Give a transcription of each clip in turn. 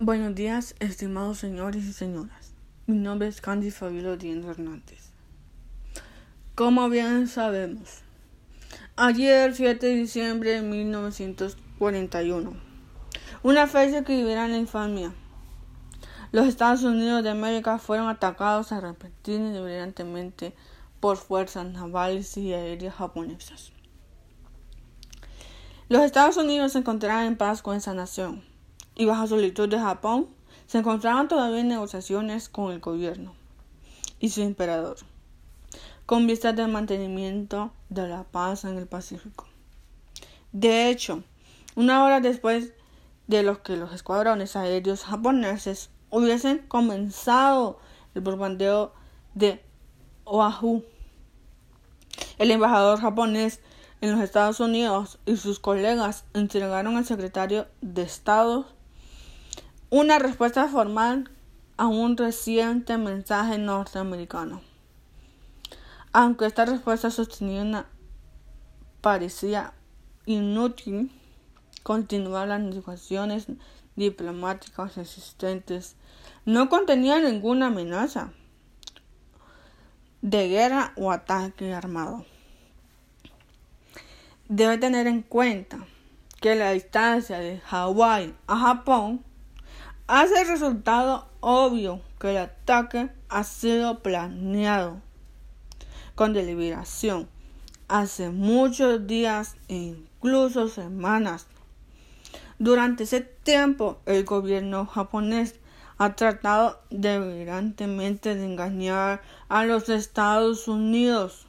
Buenos días, estimados señores y señoras. Mi nombre es Candy Fabio Díaz Hernández. Como bien sabemos, ayer 7 de diciembre de 1941, una fecha que vivirá en la infamia, los Estados Unidos de América fueron atacados a repetir brillantemente por fuerzas navales y aéreas japonesas. Los Estados Unidos se encontraban en paz con esa nación y bajo solicitud de Japón se encontraban todavía en negociaciones con el gobierno y su emperador, con vistas del mantenimiento de la paz en el Pacífico. De hecho, una hora después de los que los escuadrones aéreos japoneses hubiesen comenzado el bombardeo de Oahu, el embajador japonés en los Estados Unidos y sus colegas entregaron al secretario de Estado una respuesta formal a un reciente mensaje norteamericano. Aunque esta respuesta sostenida parecía inútil, continuar las negociaciones diplomáticas existentes no contenía ninguna amenaza de guerra o ataque armado. Debe tener en cuenta que la distancia de Hawái a Japón hace resultado obvio que el ataque ha sido planeado con deliberación hace muchos días e incluso semanas. Durante ese tiempo, el gobierno japonés ha tratado deliberantemente de engañar a los Estados Unidos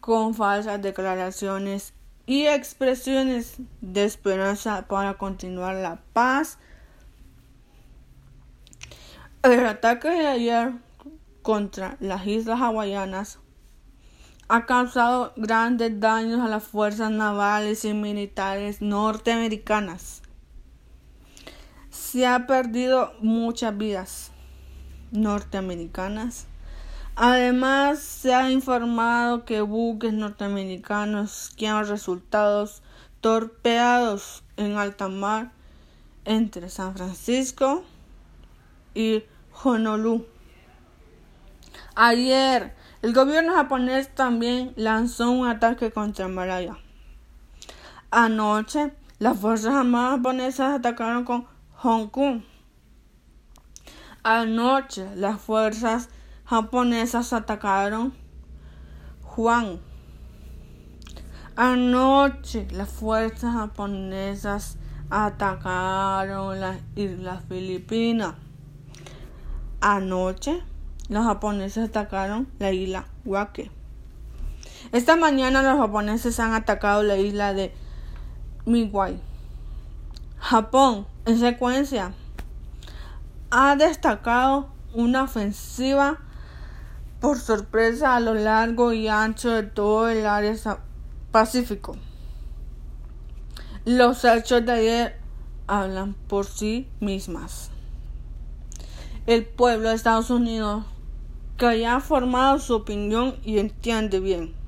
con falsas declaraciones y expresiones de esperanza para continuar la paz. El ataque de ayer contra las islas hawaianas ha causado grandes daños a las fuerzas navales y militares norteamericanas. Se ha perdido muchas vidas norteamericanas Además, se ha informado que buques norteamericanos que han resultado torpeados en alta mar entre San Francisco y Honolulu. Ayer, el gobierno japonés también lanzó un ataque contra Malaya. Anoche, las fuerzas armadas japonesas atacaron con Hong Kong. Anoche, las fuerzas japonesas atacaron Juan. Anoche las fuerzas japonesas atacaron las islas Filipinas. Anoche los japoneses atacaron la isla Wake. Esta mañana los japoneses han atacado la isla de Miwai. Japón, en secuencia, ha destacado una ofensiva por sorpresa a lo largo y ancho de todo el área Pacífico. Los hechos de ayer hablan por sí mismas. El pueblo de Estados Unidos, que ya ha formado su opinión y entiende bien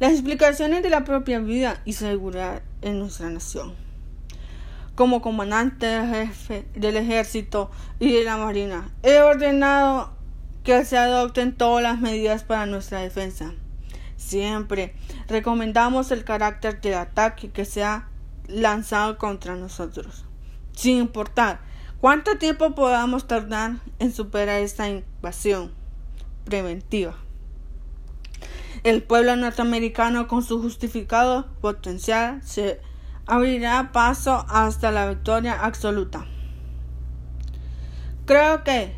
las explicaciones de la propia vida y seguridad en nuestra nación. Como comandante jefe del ejército y de la marina, he ordenado que se adopten todas las medidas para nuestra defensa. Siempre recomendamos el carácter del ataque que se ha lanzado contra nosotros, sin importar cuánto tiempo podamos tardar en superar esta invasión preventiva. El pueblo norteamericano con su justificado potencial se abrirá paso hasta la victoria absoluta. Creo que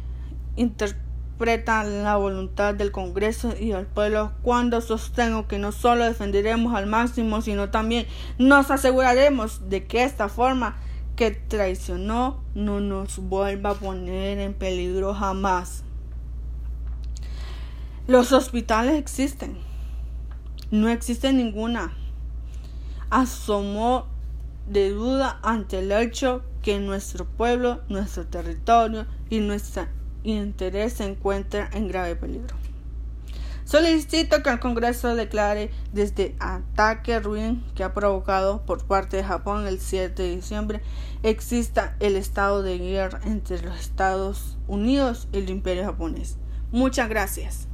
la voluntad del Congreso y del pueblo cuando sostengo que no solo defenderemos al máximo, sino también nos aseguraremos de que esta forma que traicionó no nos vuelva a poner en peligro jamás. Los hospitales existen. No existe ninguna asomo de duda ante el hecho que nuestro pueblo, nuestro territorio y nuestra interés se encuentra en grave peligro. Solicito que el Congreso declare desde ataque ruin que ha provocado por parte de Japón el 7 de diciembre exista el estado de guerra entre los Estados Unidos y el Imperio japonés. Muchas gracias.